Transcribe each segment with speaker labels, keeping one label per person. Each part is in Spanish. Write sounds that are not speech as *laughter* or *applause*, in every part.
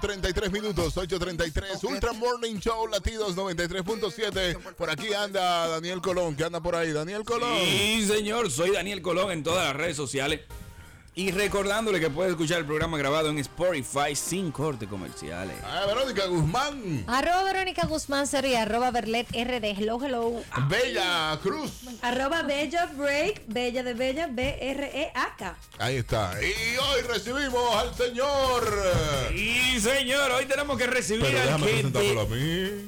Speaker 1: 33 minutos, 8.33, Ultra Morning Show, latidos 93.7. Por aquí anda Daniel Colón, que anda por ahí. Daniel Colón.
Speaker 2: Sí, señor, soy Daniel Colón en todas las redes sociales. Y recordándole que puede escuchar el programa grabado en Spotify sin corte comerciales.
Speaker 1: Ah, Verónica Guzmán.
Speaker 3: Arroba Verónica Guzmán sería arroba Berlet RD. Hello, hello.
Speaker 1: Bella Cruz.
Speaker 4: Arroba Bella Break, Bella de Bella, B-R-E-A-K.
Speaker 1: Ahí está. Y hoy recibimos al señor.
Speaker 2: Y señor, hoy tenemos que recibir
Speaker 1: Pero
Speaker 2: al
Speaker 1: déjame a mí.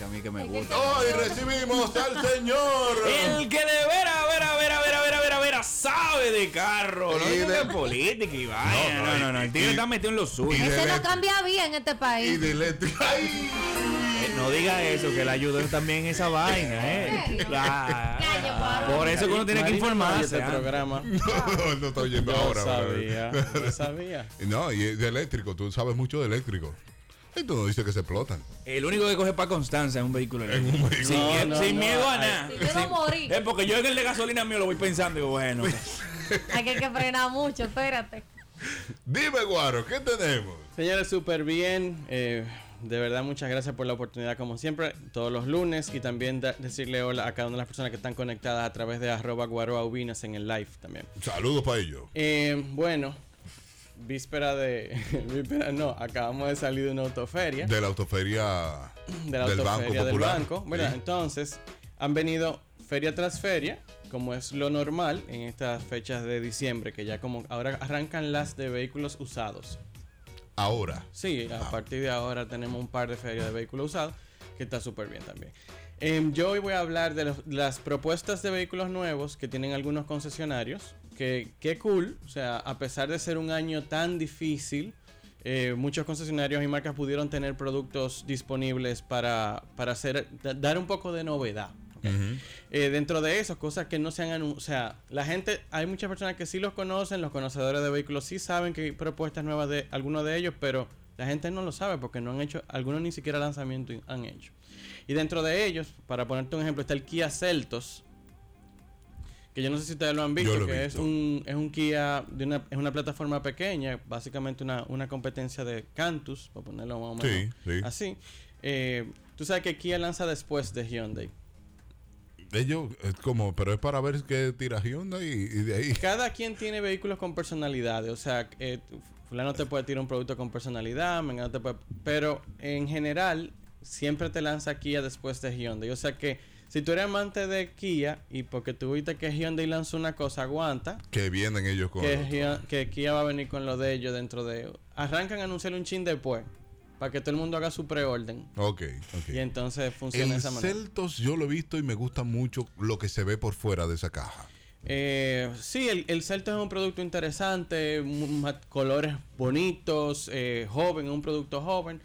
Speaker 2: a mí que me gusta.
Speaker 1: Hoy recibimos al señor.
Speaker 2: El que de veras, a ver, a ver, sabe de carro. No
Speaker 1: Y
Speaker 2: digo
Speaker 1: de-
Speaker 2: política y vaina.
Speaker 1: No,
Speaker 2: No,
Speaker 1: no,
Speaker 2: no, no.
Speaker 1: y-
Speaker 2: El tigre
Speaker 1: y-
Speaker 2: está metido en lo suyo.
Speaker 1: y
Speaker 3: Ese no cambia bien en este
Speaker 1: Y
Speaker 3: país.
Speaker 1: de eléctrica.
Speaker 2: Eh, No diga eso, que le ayudó también esa vaina, ¿eh? Por eso que uno tiene que informarse.
Speaker 5: este
Speaker 2: ah.
Speaker 5: programa. *laughs*
Speaker 1: No, no está oyendo ahora.
Speaker 5: sabía,
Speaker 1: bro.
Speaker 5: yo sabía. *laughs*
Speaker 1: No, y de eléctrico, tú sabes mucho de eléctrico. Y tú no dices que se explotan.
Speaker 2: El único que coge para Constanza es un vehículo
Speaker 1: un
Speaker 2: eléctrico.
Speaker 1: vehículo.
Speaker 2: Sin,
Speaker 5: No,
Speaker 2: mie-
Speaker 5: no,
Speaker 2: sin
Speaker 5: no,
Speaker 2: miedo a nada.
Speaker 3: Sin miedo a morir.
Speaker 2: Es porque yo en el de gasolina mío lo voy pensando y digo, bueno. *laughs*
Speaker 3: Hay que, que frenar mucho, espérate.
Speaker 1: Dime, Guaro, ¿qué tenemos?
Speaker 5: Señores, súper bien. eh, de verdad, muchas gracias por la oportunidad, como siempre, todos los lunes. Y también da- decirle hola a cada una de las personas que están conectadas a través de arroba guaroaubinas en el live también.
Speaker 1: Saludos para ellos.
Speaker 5: Eh, bueno, víspera de. *laughs* víspera, no, acabamos de salir de una autoferia.
Speaker 1: De la autoferia *clears throat*
Speaker 5: de la
Speaker 1: del Banco
Speaker 5: autoferia del
Speaker 1: Popular.
Speaker 5: banco.
Speaker 1: Sí.
Speaker 5: Entonces, han venido feria tras feria, como es lo normal en estas fechas de diciembre, que ya como ahora arrancan las de vehículos usados.
Speaker 1: Ahora.
Speaker 5: Sí, a
Speaker 1: Ah.
Speaker 5: partir de ahora tenemos un par de ferias de vehículos usados, que está súper bien también. Em, yo hoy voy a hablar de los- las propuestas de vehículos nuevos que tienen algunos concesionarios. Que qué cool, o sea, a pesar de ser un año tan difícil, eh, muchos concesionarios y marcas pudieron tener productos disponibles para, para hacer, da- dar un poco de novedad. Eh, dentro de eso, cosas que no se han anu- O sea, la gente, hay muchas personas que sí los conocen, los conocedores de vehículos sí saben que hay propuestas nuevas de algunos de ellos, pero la gente no lo sabe porque no han hecho, algunos ni siquiera lanzamiento han hecho. Y dentro de ellos, para ponerte un ejemplo, está el Kia Celtos. Que yo no sé si ustedes lo han visto,
Speaker 1: lo
Speaker 5: que
Speaker 1: visto.
Speaker 5: es un, es un Kia de una, es una plataforma pequeña, básicamente una, una competencia de Cantus, para ponerlo más o
Speaker 1: Sí,
Speaker 5: menos
Speaker 1: sí.
Speaker 5: así. Eh, tú sabes que Kia lanza después de Hyundai.
Speaker 1: Ellos, es como, pero es para ver qué tira Hyundai y, y de ahí.
Speaker 5: Cada quien tiene vehículos con personalidades. O sea, eh, fulano te puede tirar un producto con personalidad, mengano te puede- pero en general siempre te lanza Kia después de Hyundai. O sea que si tú eres amante de Kia y porque tú viste que Hyundai lanzó una cosa, aguanta.
Speaker 1: Que vienen ellos con.
Speaker 5: Que, que Kia va a venir con lo de ellos dentro de... Arrancan a anunciar un chin después. Para que todo el mundo haga su preorden.
Speaker 1: Ok, ok.
Speaker 5: Y entonces funciona de esa manera.
Speaker 1: Celtos yo lo he visto y me gusta mucho lo que se ve por fuera de esa caja.
Speaker 5: Eh, sí, el, el Celta es un producto interesante, colores bonitos, eh, joven, un producto joven.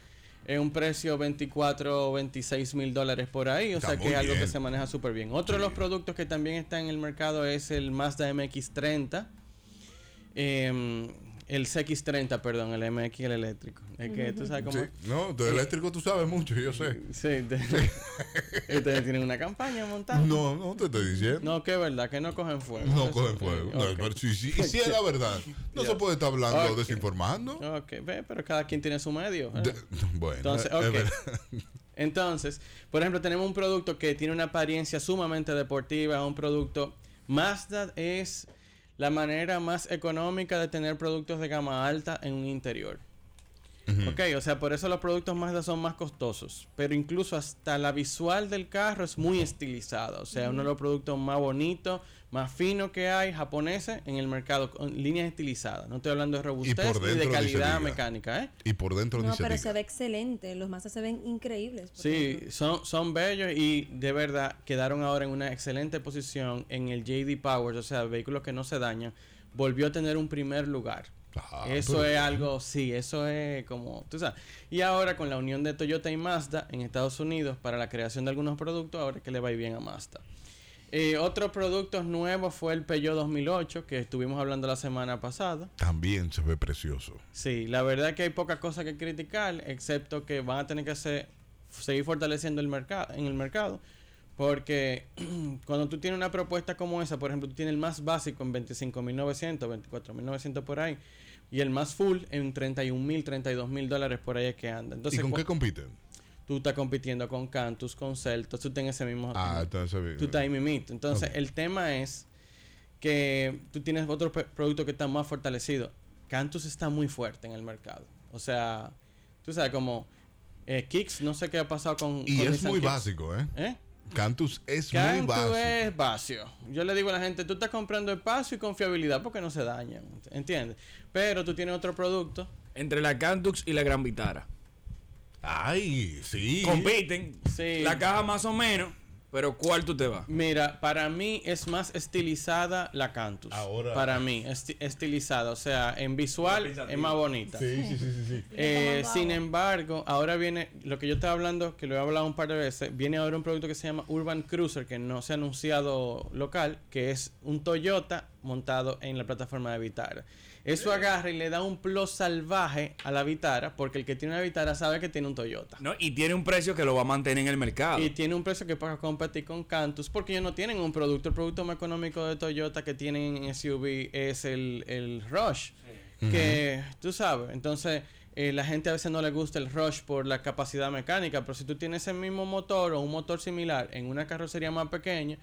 Speaker 5: Es un precio 24 o 26 mil dólares por ahí, o
Speaker 1: Está
Speaker 5: sea que es algo
Speaker 1: bien.
Speaker 5: que se maneja súper bien. Otro de los productos que también está en el mercado es el Mazda MX30. eh, el CX30, perdón, el MX, el eléctrico. Es que tú sabes cómo...
Speaker 1: Sí, No, de eléctrico tú sabes mucho, yo sé.
Speaker 5: Sí, de- *laughs* ustedes tienen una campaña montada.
Speaker 1: No, no te estoy diciendo.
Speaker 5: No, que es verdad, que no cogen fuego.
Speaker 1: No
Speaker 5: Eso-
Speaker 1: cogen fuego. No,
Speaker 5: Ok.
Speaker 1: pero si, si, si es la verdad, no se puede estar hablando
Speaker 5: Ok.
Speaker 1: desinformando.
Speaker 5: Ok, ve, pero cada quien tiene su medio. ¿eh?
Speaker 1: De- *laughs* bueno,
Speaker 5: Entonces,
Speaker 1: es
Speaker 5: ok.
Speaker 1: verdad. *laughs*
Speaker 5: Entonces, por ejemplo, tenemos un producto que tiene una apariencia sumamente deportiva, un producto Mazda es la manera más económica de tener productos de gama alta en un interior. Ok, o sea, por eso los productos Mazda son más costosos. Pero incluso hasta la visual del carro es muy estilizada. O sea, uno de los productos más bonitos, más finos que hay, japoneses, en el mercado, con líneas estilizadas. No estoy hablando de robustez ni de calidad mecánica, ¿eh?
Speaker 1: Y por dentro
Speaker 4: No, pero se ve excelente. Los Mazda se ven increíbles.
Speaker 5: Sí,
Speaker 4: ejemplo.
Speaker 5: son, son bellos y de verdad quedaron ahora en una excelente posición en el JD Powers, o sea, vehículos que no se dañan, volvió a tener un primer lugar.
Speaker 1: Ah,
Speaker 5: eso
Speaker 1: pero-
Speaker 5: es algo, sí, eso es como, tú sabes. Y ahora con la unión de Toyota y Mazda en Estados Unidos para la creación de algunos productos, ahora es que le va bien a Mazda. Eh, otros productos nuevos fue el Peugeot 2008, que estuvimos hablando la semana pasada.
Speaker 1: También se ve precioso.
Speaker 5: Sí, la verdad es que hay pocas cosas que criticar, excepto que van a tener que hacer- seguir fortaleciendo el mercado, en el mercado. Porque *clears throat* cuando tú tienes una propuesta como esa, por ejemplo, tú tienes el más básico en 25.900, 24.900 por ahí, Y el más full en 31 mil, 32 mil dólares por ahí es que anda.
Speaker 1: ¿Y
Speaker 5: Entonces,
Speaker 1: con
Speaker 5: cu-
Speaker 1: qué compiten?
Speaker 5: tú estás compitiendo con Cantus, con Celtos, tú tienes ese mismo...
Speaker 1: Ah, entonces.
Speaker 5: tú estás mimito. Entonces, el tema es que tú tienes otro pe- producto que está más fortalecido. Cantus está muy fuerte en el mercado. O sea, tú sabes, como eh, Kicks, no sé qué ha pasado con...
Speaker 1: Y
Speaker 5: con
Speaker 1: es
Speaker 5: Nissan
Speaker 1: muy
Speaker 5: Kicks.
Speaker 1: básico, ¿eh?
Speaker 5: ¿Eh?
Speaker 1: Cantus es muy
Speaker 5: Cantus
Speaker 1: básico.
Speaker 5: es vacío. Yo le digo a la gente, tú estás comprando espacio y confiabilidad porque no se dañan, ¿entiendes? Pero tú tienes otro producto.
Speaker 2: Entre la Cantux y la Gran Vitara.
Speaker 1: Ay, sí.
Speaker 2: Compiten.
Speaker 5: Sí.
Speaker 2: La caja más o menos. Pero ¿cuál tú te vas?
Speaker 5: Mira, para mí es más estilizada la Cantus.
Speaker 1: Ahora-
Speaker 5: Para mí, esti- estilizada. O sea, en visual es más bonita.
Speaker 1: Sí, sí, sí, sí, sí.
Speaker 5: Eh, sin embargo, ahora viene lo que yo estaba hablando, que lo he hablado un par de veces. Viene ahora un producto que se llama Urban Cruiser, que no se ha anunciado local, que es un Toyota montado en la plataforma de Vitara. Eso agarra y le da un plus salvaje a la Vitara, porque el que tiene una Vitara sabe que tiene un Toyota.
Speaker 2: ¿No? Y tiene un precio que lo va a mantener en el mercado.
Speaker 5: Y tiene un precio que para competir con Cantus, porque ellos no tienen un producto. El producto más económico de Toyota que tienen en SUV es el, el Rush. Que tú sabes, entonces eh, la gente a veces no le gusta el Rush por la capacidad mecánica, pero si tú tienes el mismo motor o un motor similar en una carrocería más pequeña,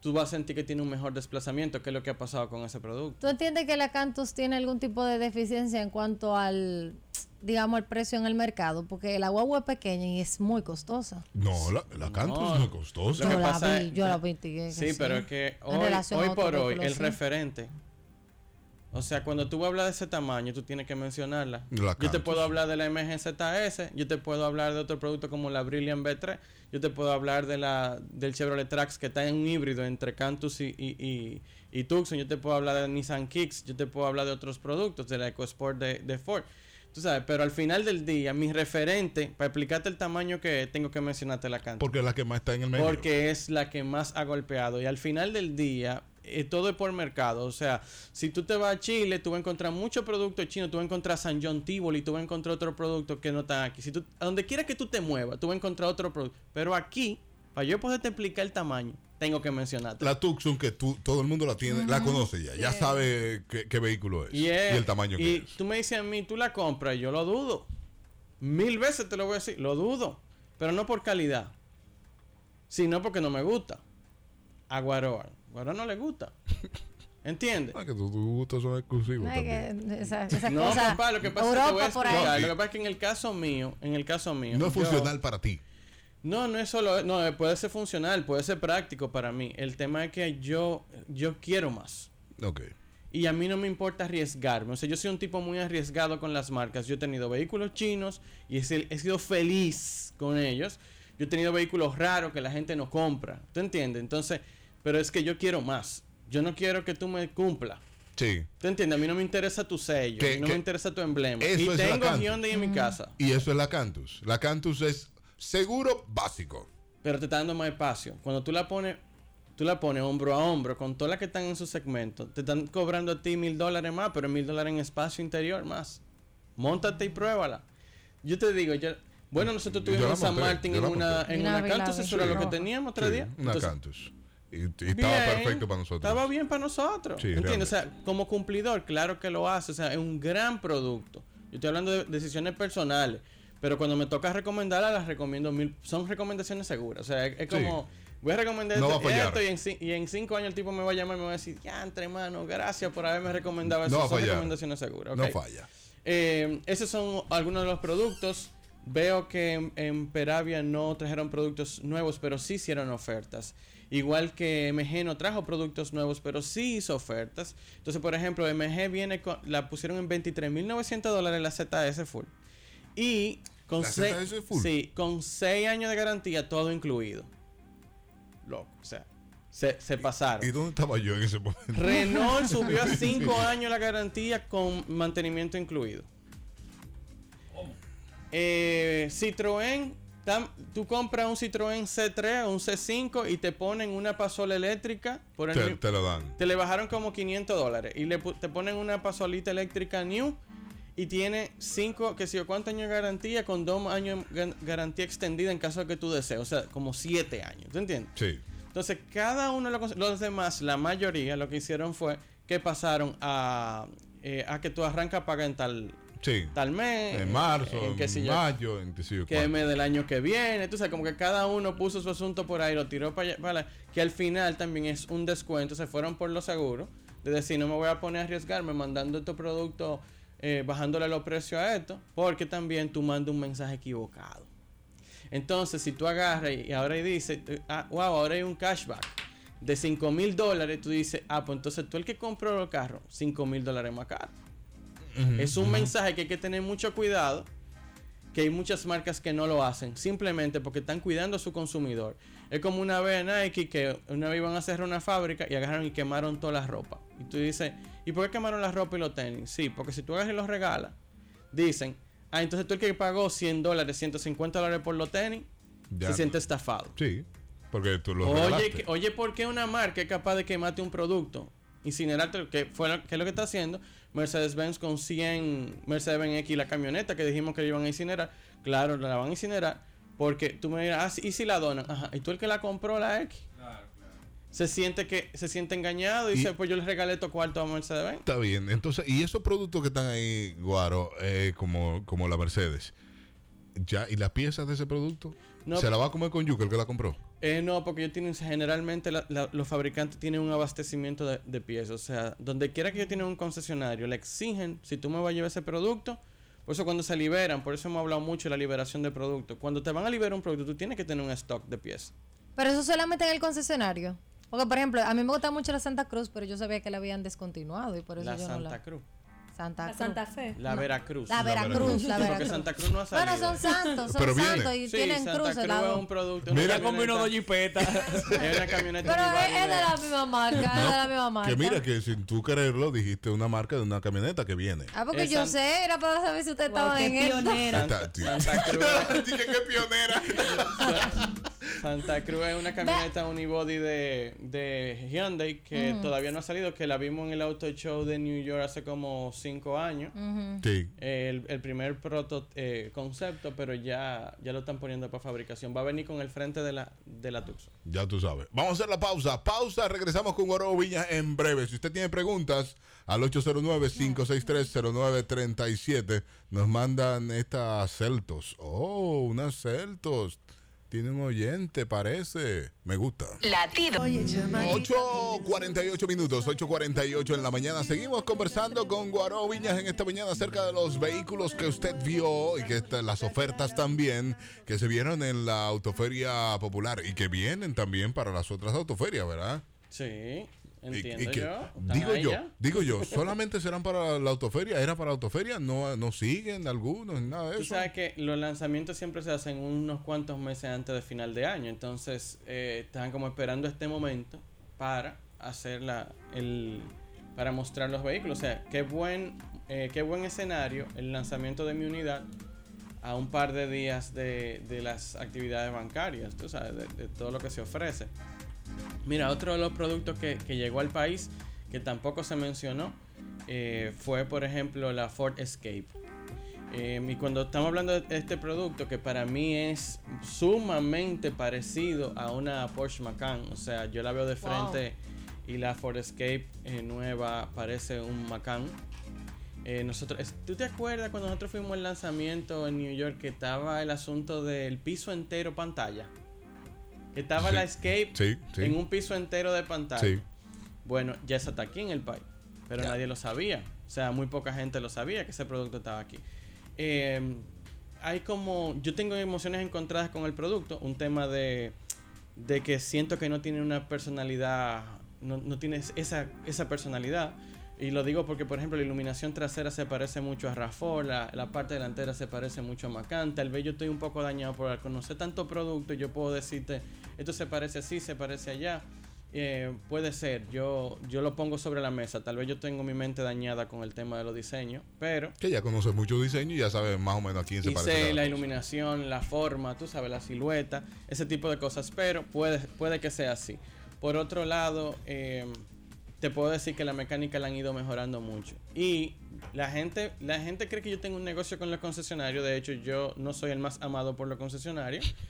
Speaker 5: tú vas a sentir que tiene un mejor desplazamiento, que es lo que ha pasado con ese producto.
Speaker 3: ¿Tú entiendes que la Cantus tiene algún tipo de deficiencia en cuanto al, digamos, al precio en el mercado? Porque la guagua es pequeña y es muy costosa.
Speaker 1: No, la, la Cantus
Speaker 5: No.
Speaker 1: no es costosa.
Speaker 3: Yo la vi, yo la vi, que
Speaker 5: Sí, pero es que hoy, hoy por hoy, el
Speaker 3: sí.
Speaker 5: referente. O sea, cuando tú hablas de ese tamaño, tú tienes que mencionarla.
Speaker 1: La
Speaker 5: yo te puedo hablar de la MGZS, yo te puedo hablar de otro producto como la Brilliant B3, yo te puedo hablar de la del Chevrolet Trax que está en un híbrido entre Cantus y, y, y, y Tucson, yo te puedo hablar de Nissan Kicks, yo te puedo hablar de otros productos, de la EcoSport de, de Ford. Tú sabes, pero al final del día, mi referente, para explicarte el tamaño que es, tengo que mencionarte la Cantus.
Speaker 1: Porque es la que más está en el medio.
Speaker 5: Porque es la que más ha golpeado. Y al final del día, eh, todo es por mercado. O sea, si tú te vas a Chile, tú vas a encontrar muchos productos chinos. Tú vas a encontrar San John Tivoli, tú vas a encontrar otro producto que no está aquí. Si tú, a donde quiera que tú te muevas, tú vas a encontrar otro producto. Pero aquí, para yo poderte explicar el tamaño, tengo que mencionarte.
Speaker 1: La Tucson, que tú, todo el mundo la tiene, la conoce ya. Ya sabe qué, qué vehículo es.
Speaker 5: Y,
Speaker 1: Y, el tamaño
Speaker 5: y
Speaker 1: que es.
Speaker 5: tú me dices a mí, tú la compras, y yo lo dudo. Mil veces te lo voy a decir, lo dudo. Pero no por calidad, sino porque no me gusta. A Guaroa no le gusta. ¿Entiendes?
Speaker 1: Ah, que tus gustos son exclusivos
Speaker 3: No, que esa, esa
Speaker 5: No,
Speaker 3: cosa,
Speaker 5: papá, lo que pasa es que voy a explicar. Lo que pasa es que en el caso mío, en el caso mío.
Speaker 1: No es
Speaker 5: yo-
Speaker 1: funcional para ti.
Speaker 5: No, no es solo, no, eh, puede ser funcional, puede ser práctico para mí. El tema es que yo, yo quiero más.
Speaker 1: Ok.
Speaker 5: Y a mí no me importa arriesgarme. O sea, yo soy un tipo muy arriesgado con las marcas. Yo he tenido vehículos chinos y he, he sido feliz con ellos. Yo he tenido vehículos raros que la gente no compra. ¿Tú entiendes? Entonces, pero es que yo quiero más. Yo no quiero que tú me cumpla.
Speaker 1: Sí.
Speaker 5: ¿Tú entiendes? A mí no me interesa tu sello.
Speaker 1: Que-
Speaker 5: a mí no
Speaker 1: que-
Speaker 5: me interesa tu emblema.
Speaker 1: eso
Speaker 5: y tengo
Speaker 1: Cantus.
Speaker 5: Hyundai en mi casa.
Speaker 1: Y eso es la Cantus. La Cantus es seguro básico.
Speaker 5: Pero te está dando más espacio. Cuando tú la pones, tú la pones hombro a hombro con todas las que están en su segmento. Te están cobrando a ti mil dólares más, pero mil dólares en espacio interior más. Móntate y pruébala. Yo te digo, yo, bueno, nosotros tuvimos en San Martín en una, en una Cantus, eso era lo que teníamos otro
Speaker 1: Sí,
Speaker 5: día.
Speaker 1: una
Speaker 5: Entonces,
Speaker 1: Cantus. Y, y estaba perfecto para nosotros.
Speaker 5: Estaba bien para nosotros.
Speaker 1: Sí,
Speaker 5: ¿Entiendes? O sea, como cumplidor, claro que lo hace. O sea, es un gran producto. Yo estoy hablando de decisiones personales. Pero cuando me toca recomendarlas, las recomiendo mil. Son recomendaciones seguras. O sea, es, es como. Voy a recomendar
Speaker 1: No va a
Speaker 5: esto, esto y, en, y en cinco años el tipo me va a llamar y me va a decir, ya, entre mano, gracias por haberme recomendado eso.
Speaker 1: No
Speaker 5: Son recomendaciones seguras.
Speaker 1: No
Speaker 5: ok.
Speaker 1: falla.
Speaker 5: Eh, esos son algunos de los productos. Veo que en, en Peravia no trajeron productos nuevos, pero sí hicieron ofertas. Igual que MG no trajo productos nuevos, pero sí hizo ofertas. Entonces, por ejemplo, MG viene con, la pusieron en 23.900 dólares la ZS Full. Y con
Speaker 1: ¿La
Speaker 5: seis,
Speaker 1: ZS Full?
Speaker 5: sí, con 6 años de garantía, todo incluido. Loco, o sea, se, se pasaron.
Speaker 1: ¿Y dónde estaba yo en ese momento?
Speaker 5: Renault subió a *laughs* 5 años la garantía con mantenimiento incluido. Eh, Citroën, tú compras un Citroën C3 o un C5 y te ponen una pasola eléctrica por el
Speaker 1: Te, te lo dan.
Speaker 5: te le bajaron como 500 dólares y le te ponen una pasolita eléctrica new y tiene 5, que sé yo, cuántos años de garantía con 2 años de garantía extendida en caso de que tú desees, o sea, como 7 años, ¿tú entiendes?
Speaker 1: Sí.
Speaker 5: Entonces, cada uno de los, los demás, la mayoría, lo que hicieron fue que pasaron a eh, a que tú arrancas a pagar en tal,
Speaker 1: Sí.
Speaker 5: tal mes.
Speaker 1: En marzo,
Speaker 5: en qué sé
Speaker 1: en
Speaker 5: yo,
Speaker 1: mayo, en qué sé yo
Speaker 5: que mes del año que viene. Tú sabes, como que cada uno puso su asunto por ahí, lo tiró para allá. para que al final también es un descuento. Se fueron por lo seguro. De decir, no me voy a poner a arriesgarme mandando estos productos, eh, bajándole los precios a esto. Porque también tú mandas un mensaje equivocado. Entonces, si tú agarras y, ahora y dices, ah, wow, ahora hay un cashback de 5 mil dólares, tú dices, ah, pues entonces tú el que compró el carro, 5 mil dólares más caro. Es un mensaje que hay que tener mucho cuidado, que hay muchas marcas que no lo hacen, simplemente porque están cuidando a su consumidor. Es como una vez Nike que una vez iban a cerrar una fábrica y agarraron y quemaron toda la ropa. Y tú dices, ¿y por qué quemaron la ropa y los tenis? Sí, porque si tú agarras y los regalas, dicen, ah, entonces tú el que pagó 100 dólares, 150 dólares por los tenis,
Speaker 1: Ya.
Speaker 5: se siente estafado.
Speaker 1: Sí, porque tú lo
Speaker 5: Oye, oye, ¿por qué una marca es capaz de quemarte un producto? Incinerarte, que fue lo, que es lo que está haciendo Mercedes-Benz con 100 Mercedes-Benz X, la camioneta que dijimos que iban a incinerar. Claro, la van a incinerar porque tú me dirás, ah, ¿y si la donan? Ajá, ¿y tú el que la compró la X? Se siente que se siente engañado y,
Speaker 1: Y-
Speaker 5: dice, pues yo le regalé estos cuartos a Mercedes-Benz.
Speaker 1: Está bien. Entonces, y esos productos que están ahí, Guaro, eh, como, como la Mercedes, ya, ¿y las piezas de ese producto?
Speaker 5: No.
Speaker 1: ¿Se la va a comer con yuca el que la compró?
Speaker 5: Eh, no, porque ellos tienen, generalmente la- la- los fabricantes tienen un abastecimiento de, de piezas. O sea, donde quiera que ellos tienen un concesionario, le exigen, si tú me vas a llevar ese producto, por eso cuando se liberan, por eso hemos hablado mucho de la liberación de productos. Cuando te van a liberar un producto, tú tienes que tener un stock de piezas.
Speaker 3: Pero eso solamente en el concesionario. Porque, por ejemplo, a mí me gusta mucho la Santa Cruz, pero yo sabía que la habían descontinuado y por eso
Speaker 5: La
Speaker 3: yo
Speaker 5: Santa
Speaker 3: no la...
Speaker 5: Cruz.
Speaker 3: Santa
Speaker 4: La
Speaker 3: Cruz.
Speaker 4: Santa Fe.
Speaker 5: La Veracruz.
Speaker 3: La Veracruz, la
Speaker 5: Porque
Speaker 3: Veracruz.
Speaker 5: Santa Cruz no ha salido.
Speaker 3: Bueno, son santos, son
Speaker 1: Pero viene.
Speaker 3: santos y
Speaker 5: Sí,
Speaker 3: tienen
Speaker 5: Santa
Speaker 3: cruces.
Speaker 5: Cruz
Speaker 3: la
Speaker 5: es
Speaker 3: dos.
Speaker 5: un producto.
Speaker 1: Mira,
Speaker 2: combinó dos jipetas.
Speaker 5: Es una camioneta
Speaker 3: Pero es, es de la misma marca, es de la misma marca.
Speaker 1: Que mira, que sin tú quererlo, dijiste una marca de una camioneta que viene.
Speaker 3: Ah, porque
Speaker 5: Es
Speaker 3: yo
Speaker 5: San-
Speaker 3: sé, era para saber si usted
Speaker 4: Wow,
Speaker 3: estaba
Speaker 4: qué
Speaker 3: en esto.
Speaker 4: pionera.
Speaker 1: Santa.
Speaker 5: Santa *laughs* Cruz.
Speaker 1: Dije que pionera. *laughs*
Speaker 5: Santa Cruz es una camioneta unibody de, de Hyundai que todavía no ha salido, que la vimos en el Auto Show de New York hace como cinco años.
Speaker 1: Sí.
Speaker 5: El, el primer proto eh, concepto, pero ya, ya lo están poniendo para fabricación. Va a venir con el frente de la, de la Tucson.
Speaker 1: Ya tú sabes. Vamos a hacer la pausa. Pausa, regresamos con Guaro Viña en breve. Si usted tiene preguntas, al 809-563-0937 nos mandan estas Celtos. Oh, unas Celtos. Tiene un oyente, parece. Me gusta.
Speaker 6: Latido.
Speaker 1: 8.48 minutos, 8.48 en la mañana. Seguimos conversando con Guaró Viñas en esta mañana acerca de los vehículos que usted vio y que las ofertas también que se vieron en la Autoferia Popular y que vienen también para las otras autoferias, ¿verdad?
Speaker 5: Sí, entiendo
Speaker 1: y que-
Speaker 5: yo.
Speaker 1: Digo yo, digo yo, solamente serán para la autoferia, era para autoferia, no, no siguen algunos, nada de
Speaker 5: Tú
Speaker 1: eso.
Speaker 5: sabes que los lanzamientos siempre se hacen unos cuantos meses antes de final de año, entonces eh, están como esperando este momento para hacer la, el, para mostrar los vehículos. O sea, qué buen, eh, qué buen escenario el lanzamiento de mi unidad a un par de días de, de las actividades bancarias, tú sabes, de, de todo lo que se ofrece. Mira, otro de los productos que, que llegó al país, que tampoco se mencionó, eh, fue por ejemplo la Ford Escape. Eh, y cuando estamos hablando de este producto, que para mí es sumamente parecido a una Porsche Macan, o sea, yo la veo de
Speaker 3: Wow.
Speaker 5: frente y la Ford Escape eh, nueva parece un Macan. Eh, nosotros, ¿Tú te acuerdas cuando nosotros fuimos al lanzamiento en New York que estaba el asunto del piso entero pantalla? Estaba
Speaker 1: Sí.
Speaker 5: la Escape
Speaker 1: Sí, sí.
Speaker 5: en un piso entero de pantalla. Bueno, ya está aquí en el país, pero nadie lo sabía. O sea, muy poca gente lo sabía que ese producto estaba aquí. Eh, hay como, yo tengo emociones encontradas con el producto, un tema de, de que siento que no tiene una personalidad, no, no tiene esa, esa personalidad. Y lo digo porque, por ejemplo, la iluminación trasera se parece mucho a RAV4, la, la parte delantera se parece mucho a Macan. Tal vez yo estoy un poco dañado por al conocer tanto producto, yo puedo decirte, esto se parece así, se parece allá. Eh, puede ser, yo, yo lo pongo sobre la mesa. Tal vez yo tengo mi mente dañada con el tema de los diseños, pero
Speaker 1: Que ya conoce mucho diseño y ya sabe más o menos a quién se
Speaker 5: y
Speaker 1: parece.
Speaker 5: sé la
Speaker 1: cosa.
Speaker 5: iluminación, la forma, tú sabes, la silueta, ese tipo de cosas, pero puede, puede que sea así. Por otro lado, eh, te puedo decir que la mecánica la han ido mejorando mucho. Y la gente, la gente cree que yo tengo un negocio con los concesionarios. De hecho, yo no soy el más amado por los concesionarios. *laughs*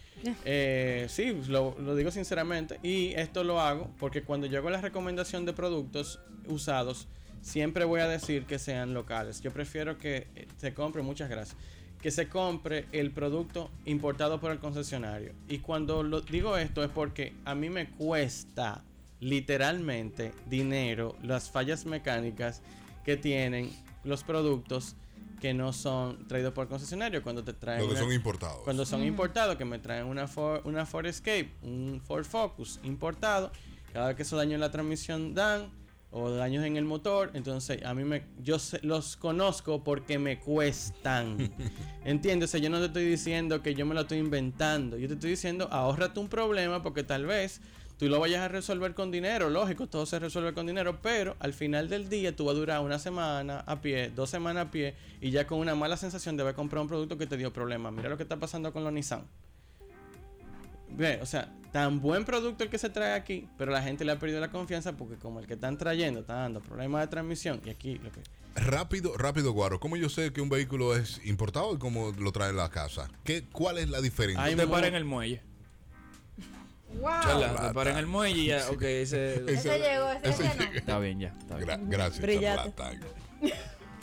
Speaker 5: Eh, sí, lo, lo digo sinceramente. Y esto lo hago porque cuando yo hago la recomendación de productos usados, siempre voy a decir que sean locales. Yo prefiero que eh, se compre, muchas gracias, que se compre el producto importado por el concesionario. Y cuando lo digo esto es porque a mí me cuesta literalmente dinero las fallas mecánicas que tienen los productos que no son traídos por el concesionario cuando te traen una-
Speaker 1: son importados.
Speaker 5: cuando son importados, que me traen una Ford, una Ford Escape, un Ford Focus importado, cada vez que esos daños en la transmisión dan o daños en el motor, entonces a mí me yo sé- los conozco porque me cuestan. *laughs* ¿Entiendes? O sea, yo no te estoy diciendo que yo me lo estoy inventando, yo te estoy diciendo, ahórrate un problema porque tal vez tú lo vayas a resolver con dinero, lógico, todo se resuelve con dinero, pero al final del día tú vas a durar una semana a pie, dos semanas a pie y ya con una mala sensación de haber comprado un producto que te dio problemas. Mira lo que está pasando con los Nissan. Ve, o sea, tan buen producto el que se trae aquí, pero la gente le ha perdido la confianza porque como el que están trayendo está dando problemas de transmisión y aquí lo que...
Speaker 1: Rápido, rápido, Guaro. ¿Cómo yo sé que un vehículo es importado y cómo lo trae a la casa? ¿Qué, ¿Cuál es la diferencia?
Speaker 5: Hay
Speaker 2: Te para en el muelle.
Speaker 4: ¡Wow!
Speaker 2: Chala, te para en el muelle y ya, ok, *laughs* ese...
Speaker 4: Ese llegó, ese,
Speaker 1: ese
Speaker 4: ese no.
Speaker 1: llega.
Speaker 2: Está bien, ya. Está bien.
Speaker 1: Gra- gracias,
Speaker 4: Brillante.
Speaker 1: charlatán.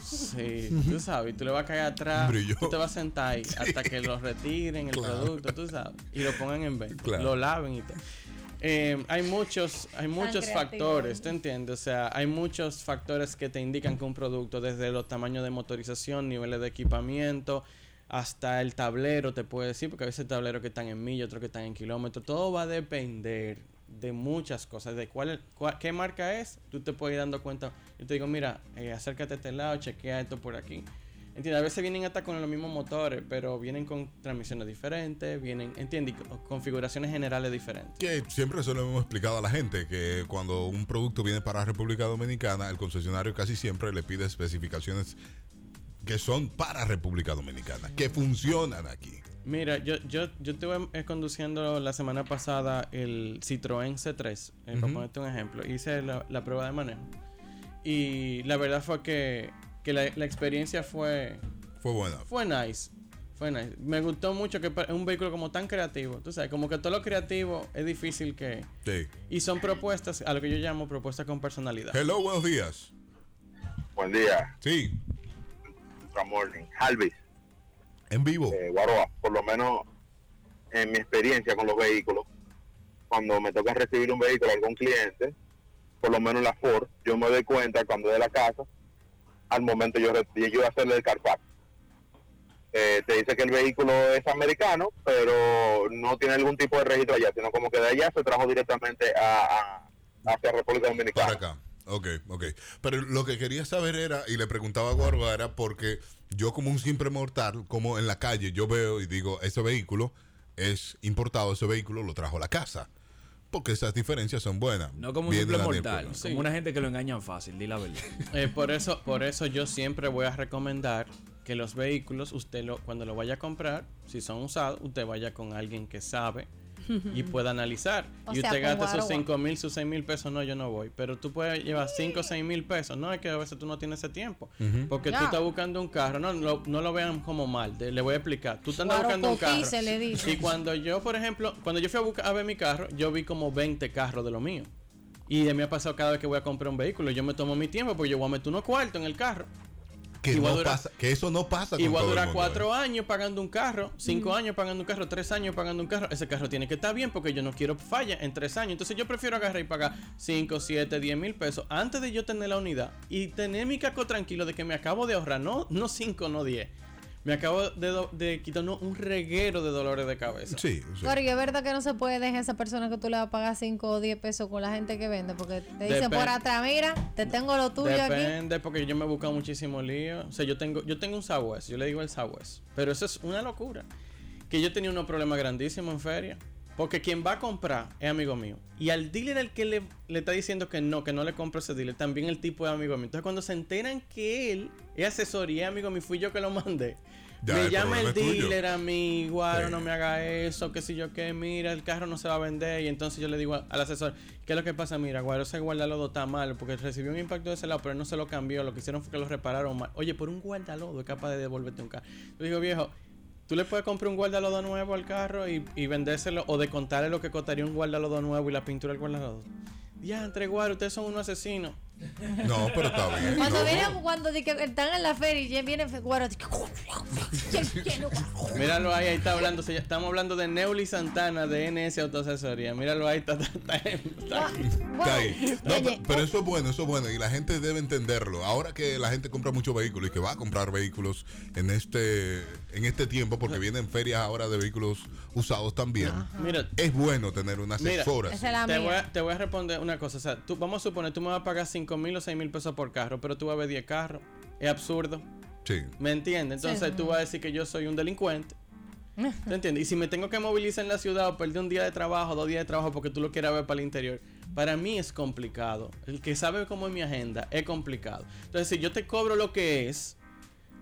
Speaker 5: Sí, tú sabes, tú le vas a caer atrás,
Speaker 1: Brilló.
Speaker 5: tú te vas a sentar ahí hasta que lo retiren el
Speaker 1: Claro.
Speaker 5: producto, tú sabes, y lo pongan en venta,
Speaker 1: Claro.
Speaker 5: lo laven y todo. Eh, hay muchos, hay muchos factores, ¿te entiendes? O sea, hay muchos factores que te indican que un producto, desde los tamaños de motorización, niveles de equipamiento, hasta el tablero, te puede decir, porque a veces tableros que están en milla, otros que están en kilómetros, todo va a depender de muchas cosas, de cuál, qué marca es, tú te puedes ir dando cuenta. Yo te digo, mira, eh, acércate a este lado, chequea esto por aquí. ¿Entiendes? A veces vienen hasta con los mismos motores, pero vienen con transmisiones diferentes, vienen, ¿entiendes? Configuraciones generales diferentes.
Speaker 1: Que siempre eso lo hemos explicado a la gente, que cuando un producto viene para República Dominicana, el concesionario casi siempre le pide especificaciones que son para República Dominicana, que funcionan aquí.
Speaker 5: Mira, yo, yo, yo estuve eh, conduciendo la semana pasada el Citroën C3, eh, para ponerte un ejemplo. Hice la, la prueba de manejo. Y la verdad fue que, que la, la experiencia fue,
Speaker 1: Fue buena.
Speaker 5: fue nice. Fue nice. Me gustó mucho que es un vehículo como tan creativo. Tú sabes, como que todo lo creativo es difícil que...
Speaker 1: Sí.
Speaker 5: Y son propuestas, a lo que yo llamo propuestas con personalidad.
Speaker 1: Hello, buenos días.
Speaker 6: Buen día,
Speaker 1: Sí,
Speaker 6: morning. Alvis,
Speaker 1: en vivo.
Speaker 6: eh, Guaroa, por lo menos en mi experiencia con los vehículos, cuando me toca recibir un vehículo a algún cliente, por lo menos la Ford, yo me doy cuenta cuando de la casa, al momento yo, yo hacerle el carpac. Eh, te dice que el vehículo es americano, pero no tiene algún tipo de registro allá, sino como que de allá se trajo directamente a, a- hacia República Dominicana.
Speaker 1: Para acá. Ok, ok. Pero lo que quería saber era, y le preguntaba a Guarba, era porque yo como un simple mortal, como en la calle, yo veo y digo, ese vehículo es importado, ese vehículo lo trajo a la casa. Porque esas diferencias son buenas.
Speaker 2: No como un simple mortal.
Speaker 5: Sí.
Speaker 2: como una gente que lo engañan fácil, di la verdad. *laughs*
Speaker 5: Eh, por eso, por eso yo siempre voy a recomendar que los vehículos, usted lo, cuando lo vaya a comprar, si son usados, usted vaya con alguien que sabe y pueda analizar.
Speaker 3: O
Speaker 5: y
Speaker 3: sea,
Speaker 5: usted gasta esos
Speaker 3: guagua.
Speaker 5: 5 mil, sus 6 mil pesos, no, yo no voy. Pero tú puedes llevar 5 o 6 mil pesos. No, es que a veces tú no tienes ese tiempo. Porque tú estás buscando un carro. No, no, no lo vean como mal. de- le voy a explicar. Tú estás buscando un carro.
Speaker 3: cotice, le dice.
Speaker 5: Y cuando yo, por ejemplo, cuando yo fui a, buscar, a ver mi carro, yo vi como 20 carros de lo mío. Y de mí ha pasado cada vez que voy a comprar un vehículo. Yo me tomo mi tiempo porque yo voy a meter unos cuartos en el carro.
Speaker 1: Que, no pasa, eso no pasa
Speaker 5: Y
Speaker 1: con
Speaker 5: voy a
Speaker 1: todo el
Speaker 5: durar
Speaker 1: mundo,
Speaker 5: cuatro
Speaker 1: ¿eh?
Speaker 5: años pagando un carro, cinco años pagando un carro, tres años pagando un carro. Ese carro tiene que estar bien porque yo no quiero falla en tres años. Entonces yo prefiero agarrar y pagar cinco, siete, diez mil pesos antes de yo tener la unidad y tener mi caco tranquilo de que me acabo de ahorrar, no, no cinco, no diez. Me acabo de, de quitarnos un reguero de dolores de cabeza.
Speaker 1: Sí, sí.
Speaker 3: Claro, y es verdad que no se puede dejar a esa persona que tú le vas a pagar 5 o 10 pesos con la gente que vende, porque te dice
Speaker 5: Depende.
Speaker 3: por atrás, mira, te tengo lo tuyo aquí.
Speaker 5: Depende, porque yo me he buscado muchísimo lío. O sea, yo tengo, yo tengo un Southwest, yo le digo el Southwest. Pero eso es una locura. Que yo tenía unos problemas grandísimos en feria. Porque quien va a comprar es amigo mío. Y al dealer al que le, le está diciendo que no, que no le compre ese dealer, también el tipo es amigo mío. Entonces cuando se enteran que él es asesoría, es amigo mío, fui yo que lo mandé.
Speaker 1: Ya,
Speaker 5: me
Speaker 1: el
Speaker 5: llama el dealer a mí, guaro,
Speaker 1: Sí.
Speaker 5: no me haga eso, que si yo qué, mira, el carro no se va a vender. Y entonces yo le digo al asesor, ¿qué es lo que pasa? Mira, guaro, ese guardalodo está mal, porque recibió un impacto de ese lado, pero él no se lo cambió. Lo que hicieron fue que lo repararon mal. Oye, por un guardalodo es capaz de devolverte un carro. Yo digo, viejo, tú le puedes comprar un guardalodo nuevo al carro y, y vendérselo, o descontarle lo que costaría un guardalodo nuevo y la pintura del guardalodo. Ya, entre ustedes son unos asesinos.
Speaker 1: No, pero está bien.
Speaker 3: Cuando
Speaker 1: no.
Speaker 3: vienen, cuando que están en la feria y ya vienen guaro, di que-
Speaker 5: Míralo ahí, ahí está hablando. se- Estamos hablando de Neuli Santana de NS Autoasesoría. Míralo ahí, está, está, está- está
Speaker 1: ahí. No,
Speaker 3: Oye,
Speaker 1: pe- pero eso es bueno, eso es bueno. Y la gente debe entenderlo. Ahora que la gente compra muchos vehículos y que va a comprar vehículos en este, en este tiempo, porque vienen ferias ahora de vehículos usados también,
Speaker 5: Mira,
Speaker 1: es bueno tener una
Speaker 5: Mira,
Speaker 1: asesora.
Speaker 5: Te voy, a, te voy a responder una cosa. O sea, tú, vamos a suponer, tú me vas a pagar 5 mil o 6 mil pesos por carro, pero tú vas a ver 10 carros. Es absurdo.
Speaker 1: Sí.
Speaker 5: ¿Me entiendes? Entonces tú vas a decir que yo soy un delincuente. ¿Te *laughs* entiendes? Y si me tengo que movilizar en la ciudad o perder un día de trabajo, dos días de trabajo porque tú lo quieras ver para el interior, para mí es complicado. El que sabe cómo es mi agenda es complicado. Entonces, si yo te cobro lo que es,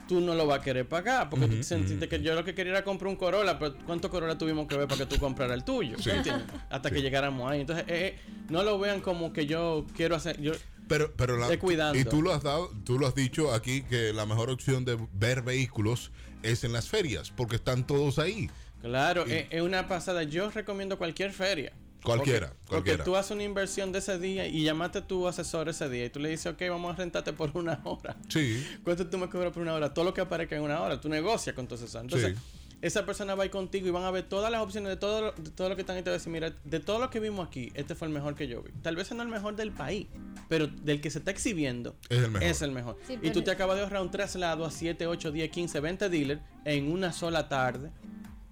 Speaker 5: tú no lo vas a querer pagar porque tú sentiste que yo lo que quería era comprar un Corolla, pero ¿cuánto Corolla tuvimos que ver para que tú compraras el tuyo?
Speaker 1: Sí.
Speaker 5: ¿Entiendes? Hasta que llegáramos ahí. Entonces, eh, eh, no lo vean como que yo quiero hacer. Yo,
Speaker 1: Pero, pero la-
Speaker 5: cuidando.
Speaker 1: y tú lo has dado, tú lo has dicho aquí que la mejor opción de ver vehículos es en las ferias, porque están todos ahí.
Speaker 5: Claro, es, es una pasada. Yo recomiendo cualquier feria.
Speaker 1: Cualquiera,
Speaker 5: Porque,
Speaker 1: cualquiera.
Speaker 5: porque tú haces una inversión de ese día y llamaste a tu asesor ese día y tú le dices, ok, vamos a rentarte por una hora.
Speaker 1: Sí.
Speaker 5: ¿Cuánto tú me cobras por una hora? Todo lo que aparezca en una hora. Tú negocias con tu asesor. Entonces,
Speaker 1: Sí.
Speaker 5: Esa persona va a ir contigo y van a ver todas las opciones de todo, lo- de todo lo que están ahí. Te va a decir, mira, de todo lo que vimos aquí, este fue el mejor que yo vi. Tal vez no el mejor del país, pero del que se está exhibiendo
Speaker 1: Es el mejor.
Speaker 5: Es el mejor.
Speaker 3: Sí,
Speaker 5: y tú te acabas de ahorrar un traslado a 7, 8, 10, 15, 20 dealers en una sola tarde.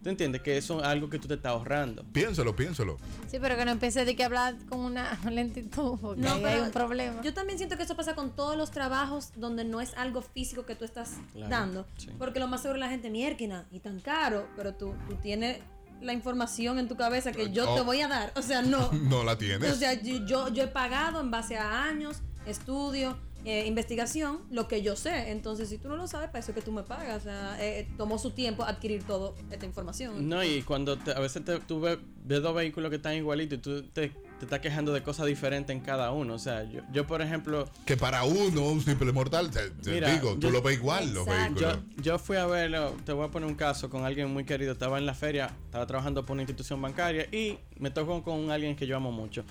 Speaker 5: ¿Tú entiendes? Que eso es algo que tú te estás ahorrando.
Speaker 1: Piénsalo, piénsalo.
Speaker 3: Sí, pero que no empiece de que hablar con una *laughs* lentitud, porque
Speaker 4: No,
Speaker 3: ahí hay
Speaker 4: pero
Speaker 3: un problema.
Speaker 4: Yo también siento que eso pasa con todos los trabajos donde no es algo físico que tú estás
Speaker 5: Claro,
Speaker 4: dando.
Speaker 5: sí.
Speaker 4: Porque lo más seguro la gente, mierquina, y tan caro, pero tú, tú tienes la información en tu cabeza que yo
Speaker 1: Oh.
Speaker 4: te voy a dar. O sea, no. *laughs*
Speaker 1: No la tienes.
Speaker 4: O sea, yo, yo, yo he pagado en base a años, estudio, eh, investigación, lo que yo sé. Entonces, si tú no lo sabes, para eso es que tú me pagas. O sea, eh, eh, tomó su tiempo adquirir toda esta información.
Speaker 5: No, y cuando te- a veces te, tú ves, ves dos vehículos que están igualitos y tú te, te estás quejando de cosas diferentes en cada uno. O sea, yo, yo por ejemplo,
Speaker 1: que para uno, un simple mortal, te, te
Speaker 5: Mira,
Speaker 1: digo, tú
Speaker 5: yo-
Speaker 1: lo ves igual los vehículos.
Speaker 5: yo, yo fui a verlo, te voy a poner un caso con alguien muy querido. Estaba en la feria, estaba trabajando por una institución bancaria y me tocó con alguien que yo amo mucho.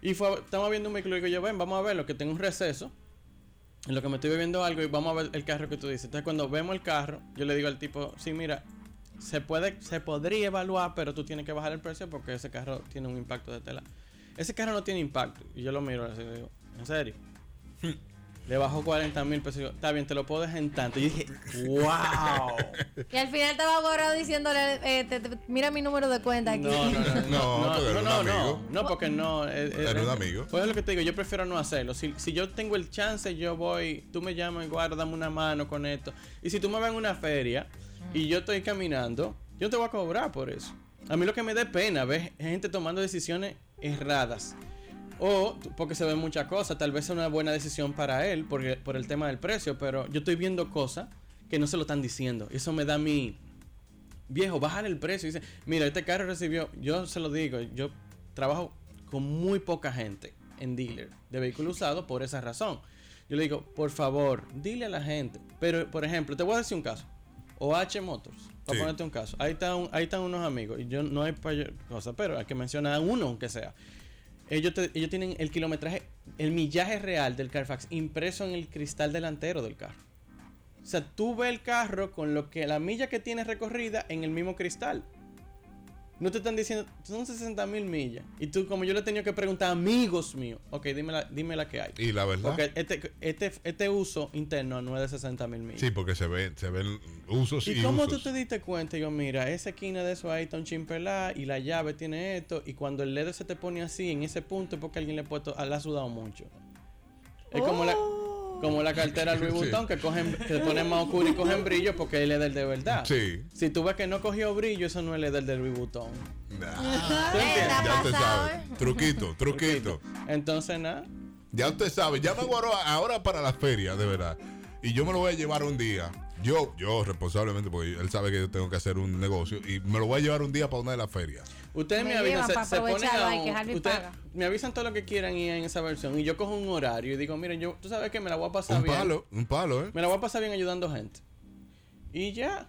Speaker 5: Y fue, estamos viendo un vehículo y digo yo, ven, vamos a verlo, que tengo un receso. En lo que me estoy bebiendo algo y vamos a ver el carro que tú dices. Entonces cuando vemos el carro, yo le digo al tipo, sí, mira, se puede, se podría evaluar, pero tú tienes que bajar el precio porque ese carro tiene un impacto de tela. Ese carro no tiene impacto. Y yo lo miro así y digo, ¿en serio? *laughs* Le bajó 40 mil pesos. y Está bien, te lo puedo dejar en tanto. Y dije, wow.
Speaker 3: Y *laughs* al final estaba guardado diciéndole, eh, te- te- mira mi número de cuenta aquí.
Speaker 5: No, no, no,
Speaker 1: No,
Speaker 5: no,
Speaker 1: porque era
Speaker 5: no,
Speaker 1: un
Speaker 5: no,
Speaker 1: amigo.
Speaker 5: no, no, porque no. eh, eh,
Speaker 1: Era un amigo.
Speaker 5: Pues es lo que te digo, yo prefiero no hacerlo. Si, si yo tengo el chance, yo voy, tú me llamas, guarda, dame una mano con esto. Y si tú me ves en una feria y yo estoy caminando, yo te voy a cobrar por eso. A mí lo que me da pena ver gente tomando decisiones erradas. O porque se ven muchas cosas, tal vez es una buena decisión para él por, el- por el tema del precio, pero yo estoy viendo cosas que no se lo están diciendo. Eso me da mi, viejo, bájale el precio. Dice, mira, este carro recibió, yo se lo digo, yo trabajo con muy poca gente en dealer de vehículos usados por esa razón. Yo le digo, por favor, dile a la gente. Pero, por ejemplo, te voy a decir un caso. OH Motors, para
Speaker 1: Sí.
Speaker 5: ponerte un caso. Ahí, está un- ahí están unos amigos. Y yo no hay cosa, pero hay que mencionar a uno, aunque sea. Ellos, ellos tienen el kilometraje, el millaje real del Carfax impreso en el cristal delantero del carro. O sea, tú ves el carro con lo que la milla que tiene recorrida en el mismo cristal. No te están diciendo, son 60 mil millas. Y tú, como yo le he tenido que preguntar a amigos míos, ok, dime la, dime la que hay.
Speaker 1: Y la verdad.
Speaker 5: Porque este, este, este uso interno no es de 60 mil millas.
Speaker 1: Sí, porque se ven, se ven usos y,
Speaker 5: ¿Y cómo
Speaker 1: usos.
Speaker 5: tú te diste cuenta? Y yo, mira, esa esquina de eso ahí está un chimpelá y la llave tiene esto. Y cuando el LED se te pone así, en ese punto, es porque alguien le ha puesto, le ha sudado mucho. Es como la, como la cartera Louis *laughs*
Speaker 1: Sí.
Speaker 5: Vuitton que cogen, que ponen más oscuro y cogen brillo porque es LED del de verdad.
Speaker 1: Sí.
Speaker 5: Si tú ves que no cogió brillo, eso no es LED del Louis Vuitton. *laughs*
Speaker 1: Ya usted sabe.
Speaker 3: ¿eh? *laughs*
Speaker 1: Truquito, truquito.
Speaker 5: Entonces, nada.
Speaker 1: Ya usted sabe. Ya me guardó ahora para la feria, de verdad. Y yo me lo voy a llevar un día. Yo, yo responsablemente, porque él sabe que yo tengo que hacer un negocio. Y me lo voy a llevar un día para una de las ferias.
Speaker 5: Ustedes me,
Speaker 3: Me
Speaker 5: avisan, se, ponen a un- ustedes me avisan todo lo que quieran y en esa versión. Y yo cojo un horario y digo, miren, yo, tú sabes que me la voy a pasar
Speaker 1: Un
Speaker 5: bien.
Speaker 1: palo, un palo, ¿eh?
Speaker 5: Me la voy a pasar bien ayudando gente. Y ya.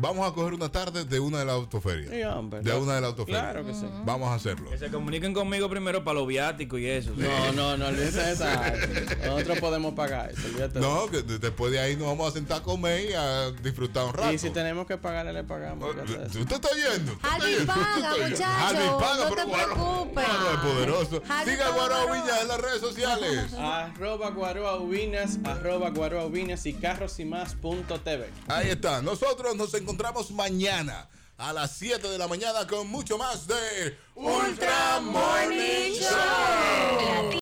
Speaker 1: Vamos a coger una tarde de una de las autoferias.
Speaker 5: Sí, hombre.
Speaker 1: de una de las autoferias.
Speaker 5: Claro que sí.
Speaker 1: Vamos a hacerlo.
Speaker 2: Que se comuniquen conmigo primero para los viáticos y eso.
Speaker 5: No, no, no olvídese de esa. *laughs* Nosotros podemos pagar eso.
Speaker 1: No, que de- después de ahí nos vamos a sentar a comer y a disfrutar un rato.
Speaker 5: Y si tenemos que pagarle, le pagamos. olvídate de eso.
Speaker 1: ¿Usted está oyendo? ¿Usted está
Speaker 3: Alvin
Speaker 1: oyendo?
Speaker 3: paga,
Speaker 1: ¿Usted está oyendo?
Speaker 3: muchacho,
Speaker 1: Alvin paga,
Speaker 3: no
Speaker 1: pero
Speaker 3: te
Speaker 1: Guaro-
Speaker 3: preocupes.
Speaker 1: Guaro es poderoso. Siga a
Speaker 3: paga,
Speaker 1: Guaro
Speaker 3: Guaro.
Speaker 1: Villa en las redes sociales. *laughs*
Speaker 5: Arroba Guaroa Ubinas, arroba Guaroa Ubinas y carrosimás.tv.
Speaker 1: Ahí está. Nosotros nos encontramos mañana a las 7 de la mañana con mucho más de Ultra Morning Show.